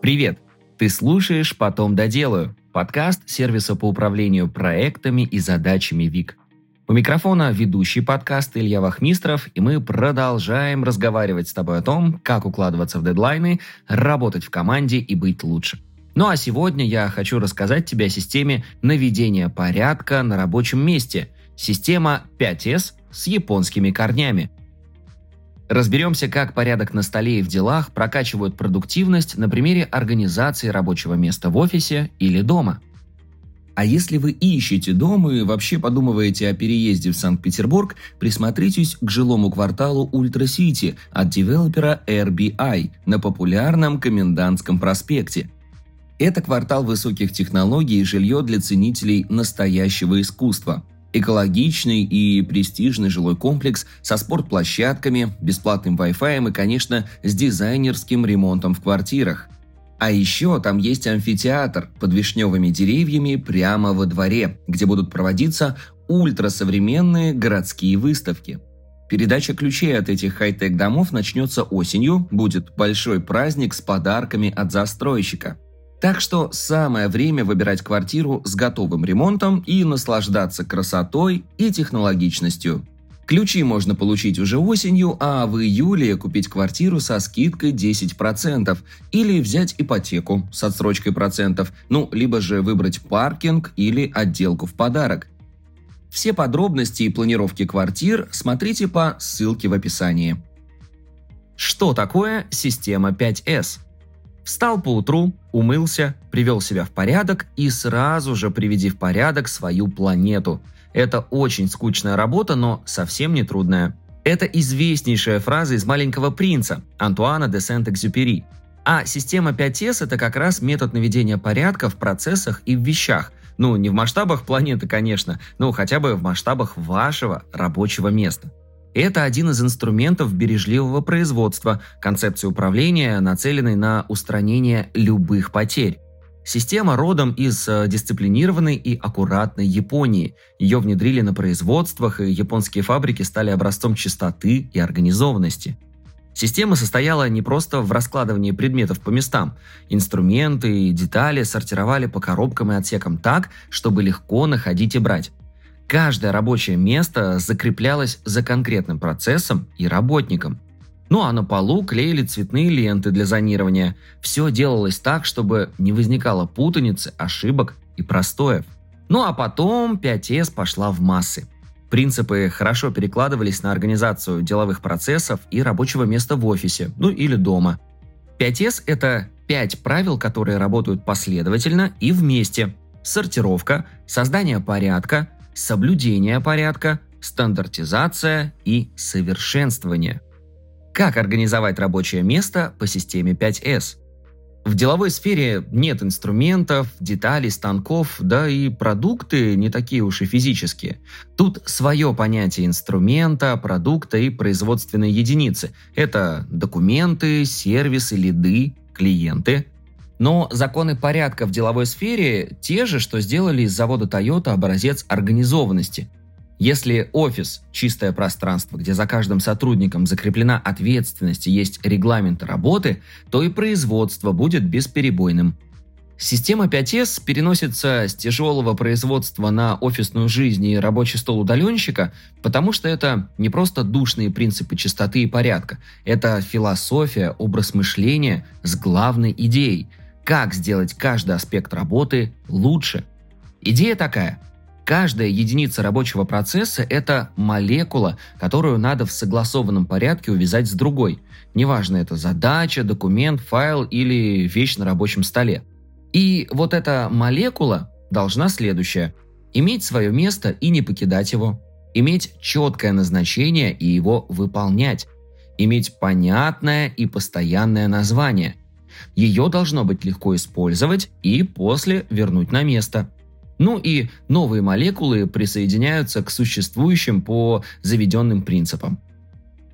Привет! Ты слушаешь «Потом доделаю» – подкаст сервиса по управлению проектами и задачами ВИК. У микрофона ведущий подкаст Илья Вахмистров, и мы продолжаем разговаривать с тобой о том, как укладываться в дедлайны, работать в команде и быть лучше. Ну а сегодня я хочу рассказать тебе о системе наведения порядка на рабочем месте. Система 5S с японскими корнями – Разберемся, как порядок на столе и в делах прокачивают продуктивность на примере организации рабочего места в офисе или дома. А если вы ищете дом и вообще подумываете о переезде в Санкт-Петербург, присмотритесь к жилому кварталу Ultra City от девелопера RBI на популярном Комендантском проспекте. Это квартал высоких технологий и жилье для ценителей настоящего искусства – Экологичный и престижный жилой комплекс со спортплощадками, бесплатным Wi-Fi и, конечно, с дизайнерским ремонтом в квартирах. А еще там есть амфитеатр под вишневыми деревьями прямо во дворе, где будут проводиться ультрасовременные городские выставки. Передача ключей от этих хай-тек домов начнется осенью, будет большой праздник с подарками от застройщика – так что самое время выбирать квартиру с готовым ремонтом и наслаждаться красотой и технологичностью. Ключи можно получить уже осенью, а в июле купить квартиру со скидкой 10% или взять ипотеку с отсрочкой процентов, ну, либо же выбрать паркинг или отделку в подарок. Все подробности и планировки квартир смотрите по ссылке в описании. Что такое система 5S? Встал по утру, умылся, привел себя в порядок и сразу же приведи в порядок свою планету. Это очень скучная работа, но совсем не трудная. Это известнейшая фраза из «Маленького принца» Антуана де Сент-Экзюпери. А система 5С – это как раз метод наведения порядка в процессах и в вещах. Ну, не в масштабах планеты, конечно, но хотя бы в масштабах вашего рабочего места. Это один из инструментов бережливого производства, концепции управления, нацеленной на устранение любых потерь. Система родом из э, дисциплинированной и аккуратной Японии. Ее внедрили на производствах, и японские фабрики стали образцом чистоты и организованности. Система состояла не просто в раскладывании предметов по местам. Инструменты и детали сортировали по коробкам и отсекам так, чтобы легко находить и брать. Каждое рабочее место закреплялось за конкретным процессом и работником. Ну а на полу клеили цветные ленты для зонирования. Все делалось так, чтобы не возникало путаницы, ошибок и простоев. Ну а потом 5С пошла в массы. Принципы хорошо перекладывались на организацию деловых процессов и рабочего места в офисе, ну или дома. 5С – это 5 правил, которые работают последовательно и вместе. Сортировка, создание порядка, соблюдение порядка, стандартизация и совершенствование. Как организовать рабочее место по системе 5S? В деловой сфере нет инструментов, деталей, станков, да и продукты не такие уж и физические. Тут свое понятие инструмента, продукта и производственной единицы. Это документы, сервисы, лиды, клиенты – но законы порядка в деловой сфере те же, что сделали из завода Toyota образец организованности. Если офис – чистое пространство, где за каждым сотрудником закреплена ответственность и есть регламенты работы, то и производство будет бесперебойным. Система 5С переносится с тяжелого производства на офисную жизнь и рабочий стол удаленщика, потому что это не просто душные принципы чистоты и порядка, это философия, образ мышления с главной идеей – как сделать каждый аспект работы лучше. Идея такая. Каждая единица рабочего процесса – это молекула, которую надо в согласованном порядке увязать с другой. Неважно, это задача, документ, файл или вещь на рабочем столе. И вот эта молекула должна следующее. Иметь свое место и не покидать его. Иметь четкое назначение и его выполнять. Иметь понятное и постоянное название – ее должно быть легко использовать и после вернуть на место. Ну и новые молекулы присоединяются к существующим по заведенным принципам.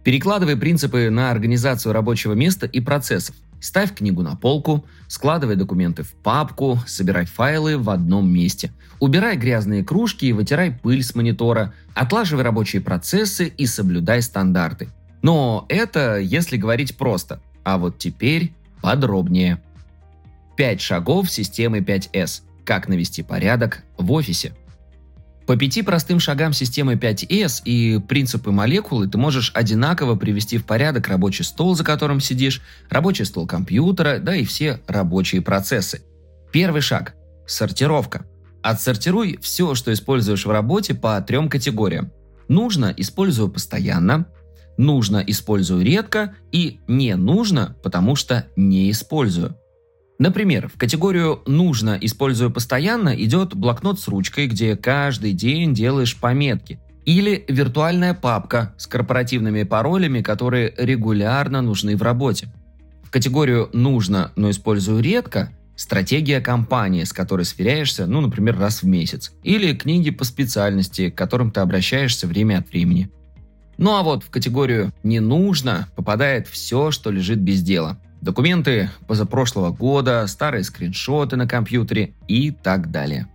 Перекладывай принципы на организацию рабочего места и процессов. Ставь книгу на полку, складывай документы в папку, собирай файлы в одном месте. Убирай грязные кружки и вытирай пыль с монитора, отлаживай рабочие процессы и соблюдай стандарты. Но это если говорить просто. А вот теперь подробнее. 5 шагов системы 5S. Как навести порядок в офисе. По пяти простым шагам системы 5S и принципы молекулы ты можешь одинаково привести в порядок рабочий стол, за которым сидишь, рабочий стол компьютера, да и все рабочие процессы. Первый шаг – сортировка. Отсортируй все, что используешь в работе по трем категориям. Нужно – использую постоянно, нужно – использую редко и не нужно, потому что не использую. Например, в категорию «нужно» использую постоянно идет блокнот с ручкой, где каждый день делаешь пометки. Или виртуальная папка с корпоративными паролями, которые регулярно нужны в работе. В категорию «нужно, но использую редко» стратегия компании, с которой сверяешься, ну, например, раз в месяц. Или книги по специальности, к которым ты обращаешься время от времени. Ну а вот в категорию «не нужно» попадает все, что лежит без дела. Документы позапрошлого года, старые скриншоты на компьютере и так далее.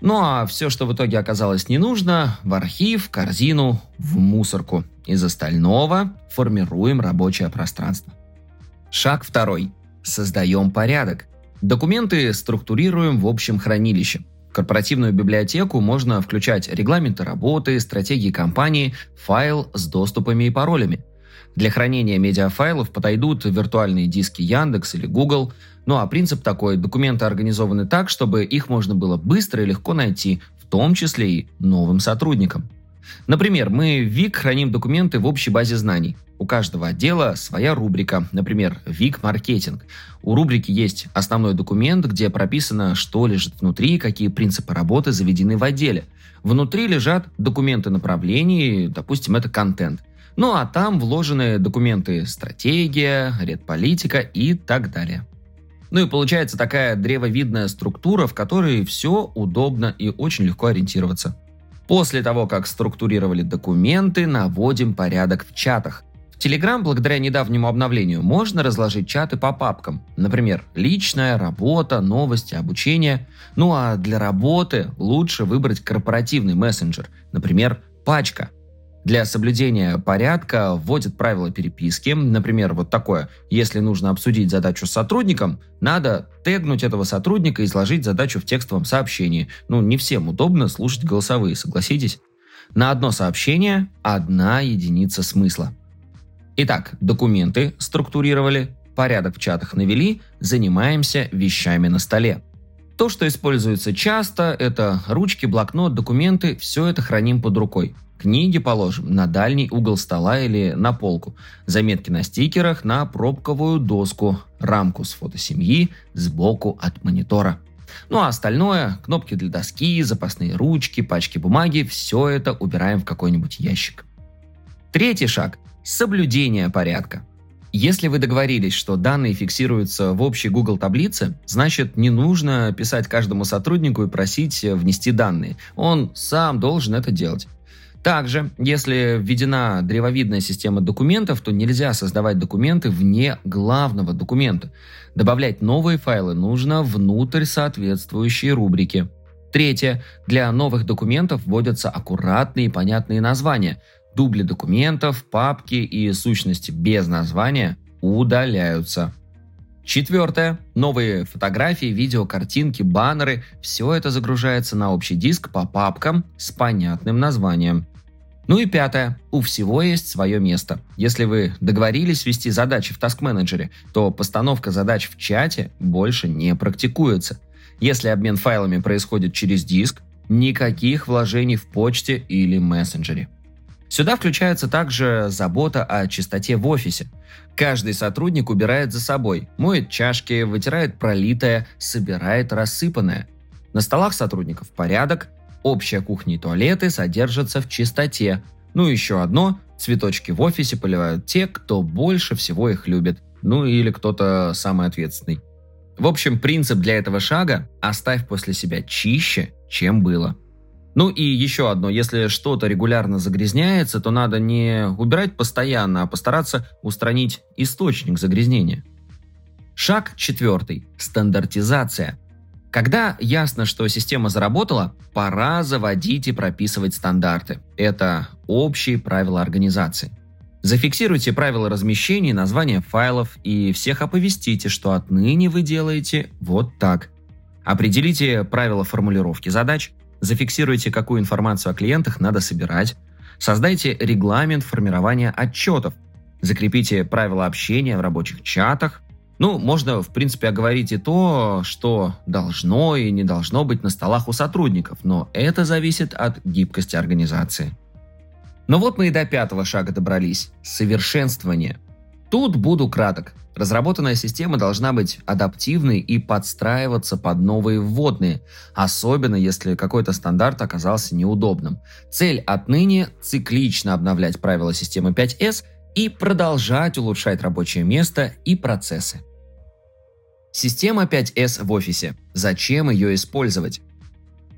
Ну а все, что в итоге оказалось не нужно, в архив, корзину, в мусорку. Из остального формируем рабочее пространство. Шаг второй. Создаем порядок. Документы структурируем в общем хранилище. Корпоративную библиотеку можно включать регламенты работы, стратегии компании, файл с доступами и паролями. Для хранения медиафайлов подойдут виртуальные диски Яндекс или Google. Ну а принцип такой, документы организованы так, чтобы их можно было быстро и легко найти, в том числе и новым сотрудникам. Например, мы в ВИК храним документы в общей базе знаний. У каждого отдела своя рубрика, например, ВИК маркетинг. У рубрики есть основной документ, где прописано, что лежит внутри, какие принципы работы заведены в отделе. Внутри лежат документы направлений, допустим, это контент. Ну а там вложены документы стратегия, редполитика и так далее. Ну и получается такая древовидная структура, в которой все удобно и очень легко ориентироваться. После того, как структурировали документы, наводим порядок в чатах. В Telegram, благодаря недавнему обновлению, можно разложить чаты по папкам. Например, личная, работа, новости, обучение. Ну а для работы лучше выбрать корпоративный мессенджер, например, пачка – для соблюдения порядка вводят правила переписки. Например, вот такое. Если нужно обсудить задачу с сотрудником, надо тегнуть этого сотрудника и изложить задачу в текстовом сообщении. Ну, не всем удобно слушать голосовые, согласитесь? На одно сообщение одна единица смысла. Итак, документы структурировали, порядок в чатах навели, занимаемся вещами на столе. То, что используется часто, это ручки, блокнот, документы, все это храним под рукой. Книги положим на дальний угол стола или на полку. Заметки на стикерах на пробковую доску. Рамку с фото семьи сбоку от монитора. Ну а остальное, кнопки для доски, запасные ручки, пачки бумаги, все это убираем в какой-нибудь ящик. Третий шаг – соблюдение порядка. Если вы договорились, что данные фиксируются в общей Google таблице, значит не нужно писать каждому сотруднику и просить внести данные. Он сам должен это делать. Также, если введена древовидная система документов, то нельзя создавать документы вне главного документа. Добавлять новые файлы нужно внутрь соответствующей рубрики. Третье. Для новых документов вводятся аккуратные и понятные названия. Дубли документов, папки и сущности без названия удаляются. Четвертое. Новые фотографии, видео, картинки, баннеры – все это загружается на общий диск по папкам с понятным названием. Ну и пятое. У всего есть свое место. Если вы договорились вести задачи в таск-менеджере, то постановка задач в чате больше не практикуется. Если обмен файлами происходит через диск, никаких вложений в почте или мессенджере. Сюда включается также забота о чистоте в офисе. Каждый сотрудник убирает за собой, моет чашки, вытирает пролитое, собирает рассыпанное. На столах сотрудников порядок, Общая кухня и туалеты содержатся в чистоте. Ну и еще одно, цветочки в офисе поливают те, кто больше всего их любит. Ну или кто-то самый ответственный. В общем, принцип для этого шага – оставь после себя чище, чем было. Ну и еще одно, если что-то регулярно загрязняется, то надо не убирать постоянно, а постараться устранить источник загрязнения. Шаг четвертый – стандартизация. Когда ясно, что система заработала, пора заводить и прописывать стандарты. Это общие правила организации. Зафиксируйте правила размещения названия файлов и всех оповестите, что отныне вы делаете вот так. Определите правила формулировки задач, зафиксируйте, какую информацию о клиентах надо собирать, создайте регламент формирования отчетов, закрепите правила общения в рабочих чатах. Ну, можно, в принципе, оговорить и то, что должно и не должно быть на столах у сотрудников, но это зависит от гибкости организации. Но вот мы и до пятого шага добрались – совершенствование. Тут буду краток. Разработанная система должна быть адаптивной и подстраиваться под новые вводные, особенно если какой-то стандарт оказался неудобным. Цель отныне – циклично обновлять правила системы 5S и продолжать улучшать рабочее место и процессы. Система 5S в офисе. Зачем ее использовать?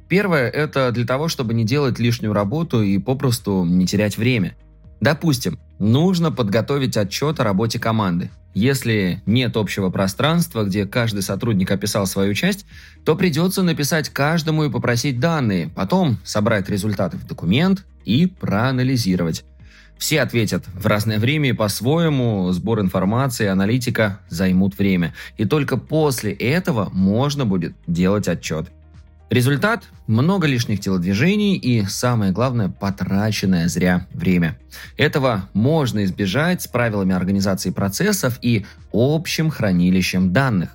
Первое – это для того, чтобы не делать лишнюю работу и попросту не терять время. Допустим, нужно подготовить отчет о работе команды. Если нет общего пространства, где каждый сотрудник описал свою часть, то придется написать каждому и попросить данные, потом собрать результаты в документ и проанализировать. Все ответят в разное время и по-своему, сбор информации, аналитика займут время. И только после этого можно будет делать отчет. Результат – много лишних телодвижений и, самое главное, потраченное зря время. Этого можно избежать с правилами организации процессов и общим хранилищем данных.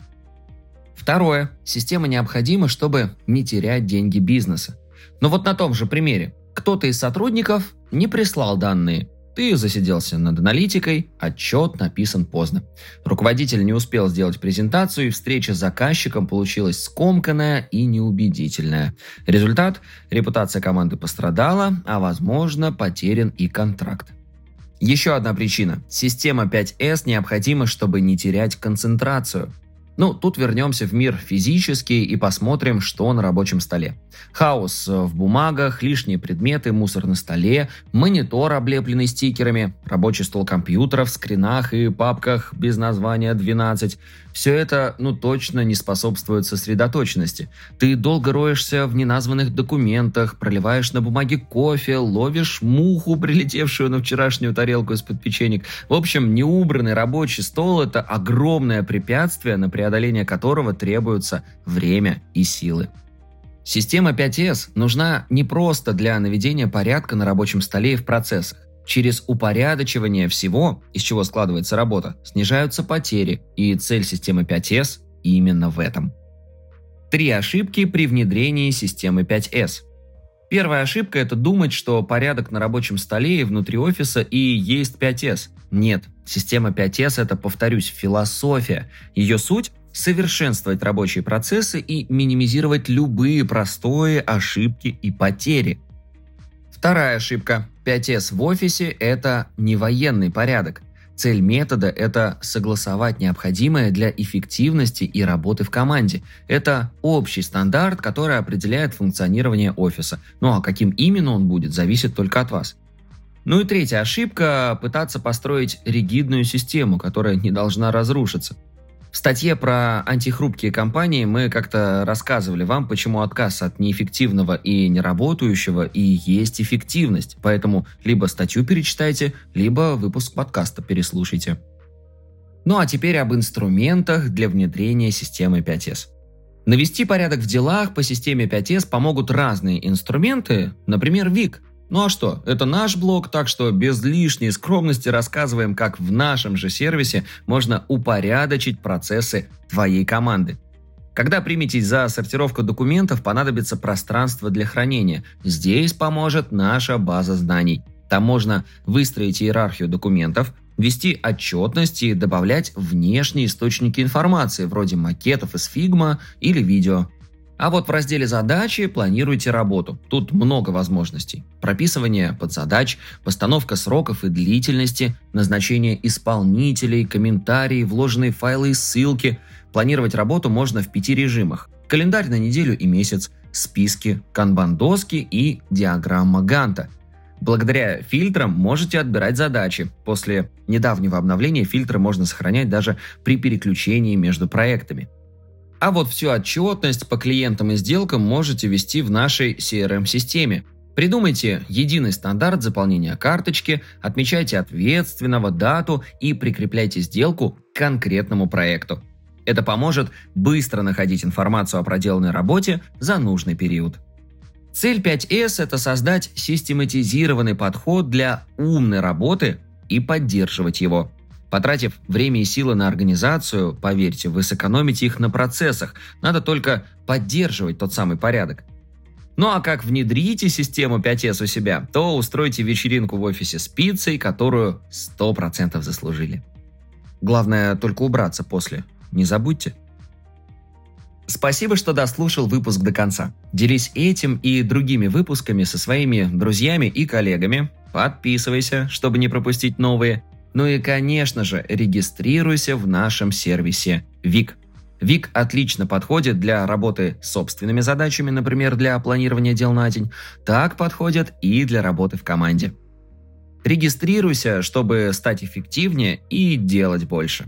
Второе. Система необходима, чтобы не терять деньги бизнеса. Но вот на том же примере. Кто-то из сотрудников не прислал данные, ты засиделся над аналитикой, отчет написан поздно. Руководитель не успел сделать презентацию, и встреча с заказчиком получилась скомканная и неубедительная. Результат – репутация команды пострадала, а возможно потерян и контракт. Еще одна причина. Система 5S необходима, чтобы не терять концентрацию – ну, тут вернемся в мир физический и посмотрим, что на рабочем столе. Хаос в бумагах, лишние предметы, мусор на столе, монитор, облепленный стикерами, рабочий стол компьютера в скринах и папках без названия 12. Все это, ну, точно не способствует сосредоточенности. Ты долго роешься в неназванных документах, проливаешь на бумаге кофе, ловишь муху, прилетевшую на вчерашнюю тарелку из-под печенек. В общем, неубранный рабочий стол – это огромное препятствие, на преодоление которого требуется время и силы. Система 5S нужна не просто для наведения порядка на рабочем столе и в процессах. Через упорядочивание всего, из чего складывается работа, снижаются потери, и цель системы 5S именно в этом. Три ошибки при внедрении системы 5S. Первая ошибка – это думать, что порядок на рабочем столе и внутри офиса и есть 5S. Нет, система 5S – это, повторюсь, философия. Ее суть – совершенствовать рабочие процессы и минимизировать любые простые ошибки и потери – Вторая ошибка. 5С в офисе – это не военный порядок. Цель метода – это согласовать необходимое для эффективности и работы в команде. Это общий стандарт, который определяет функционирование офиса. Ну а каким именно он будет, зависит только от вас. Ну и третья ошибка – пытаться построить ригидную систему, которая не должна разрушиться. В статье про антихрупкие компании мы как-то рассказывали вам, почему отказ от неэффективного и неработающего и есть эффективность. Поэтому либо статью перечитайте, либо выпуск подкаста переслушайте. Ну а теперь об инструментах для внедрения системы 5S. Навести порядок в делах по системе 5S помогут разные инструменты, например, ВИК, ну а что, это наш блог, так что без лишней скромности рассказываем, как в нашем же сервисе можно упорядочить процессы твоей команды. Когда приметесь за сортировку документов, понадобится пространство для хранения. Здесь поможет наша база знаний. Там можно выстроить иерархию документов, вести отчетность и добавлять внешние источники информации, вроде макетов из Figma или видео. А вот в разделе «Задачи» планируйте работу. Тут много возможностей. Прописывание подзадач, постановка сроков и длительности, назначение исполнителей, комментарии, вложенные файлы и ссылки. Планировать работу можно в пяти режимах. Календарь на неделю и месяц, списки, канбан-доски и диаграмма Ганта. Благодаря фильтрам можете отбирать задачи. После недавнего обновления фильтры можно сохранять даже при переключении между проектами. А вот всю отчетность по клиентам и сделкам можете вести в нашей CRM-системе. Придумайте единый стандарт заполнения карточки, отмечайте ответственного, дату и прикрепляйте сделку к конкретному проекту. Это поможет быстро находить информацию о проделанной работе за нужный период. Цель 5S – это создать систематизированный подход для умной работы и поддерживать его. Потратив время и силы на организацию, поверьте, вы сэкономите их на процессах. Надо только поддерживать тот самый порядок. Ну а как внедрите систему 5S у себя, то устройте вечеринку в офисе с пиццей, которую 100% заслужили. Главное только убраться после, не забудьте. Спасибо, что дослушал выпуск до конца. Делись этим и другими выпусками со своими друзьями и коллегами. Подписывайся, чтобы не пропустить новые. Ну и, конечно же, регистрируйся в нашем сервисе ВИК. ВИК отлично подходит для работы с собственными задачами, например, для планирования дел на день. Так подходит и для работы в команде. Регистрируйся, чтобы стать эффективнее и делать больше.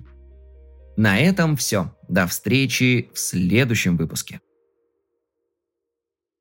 На этом все. До встречи в следующем выпуске.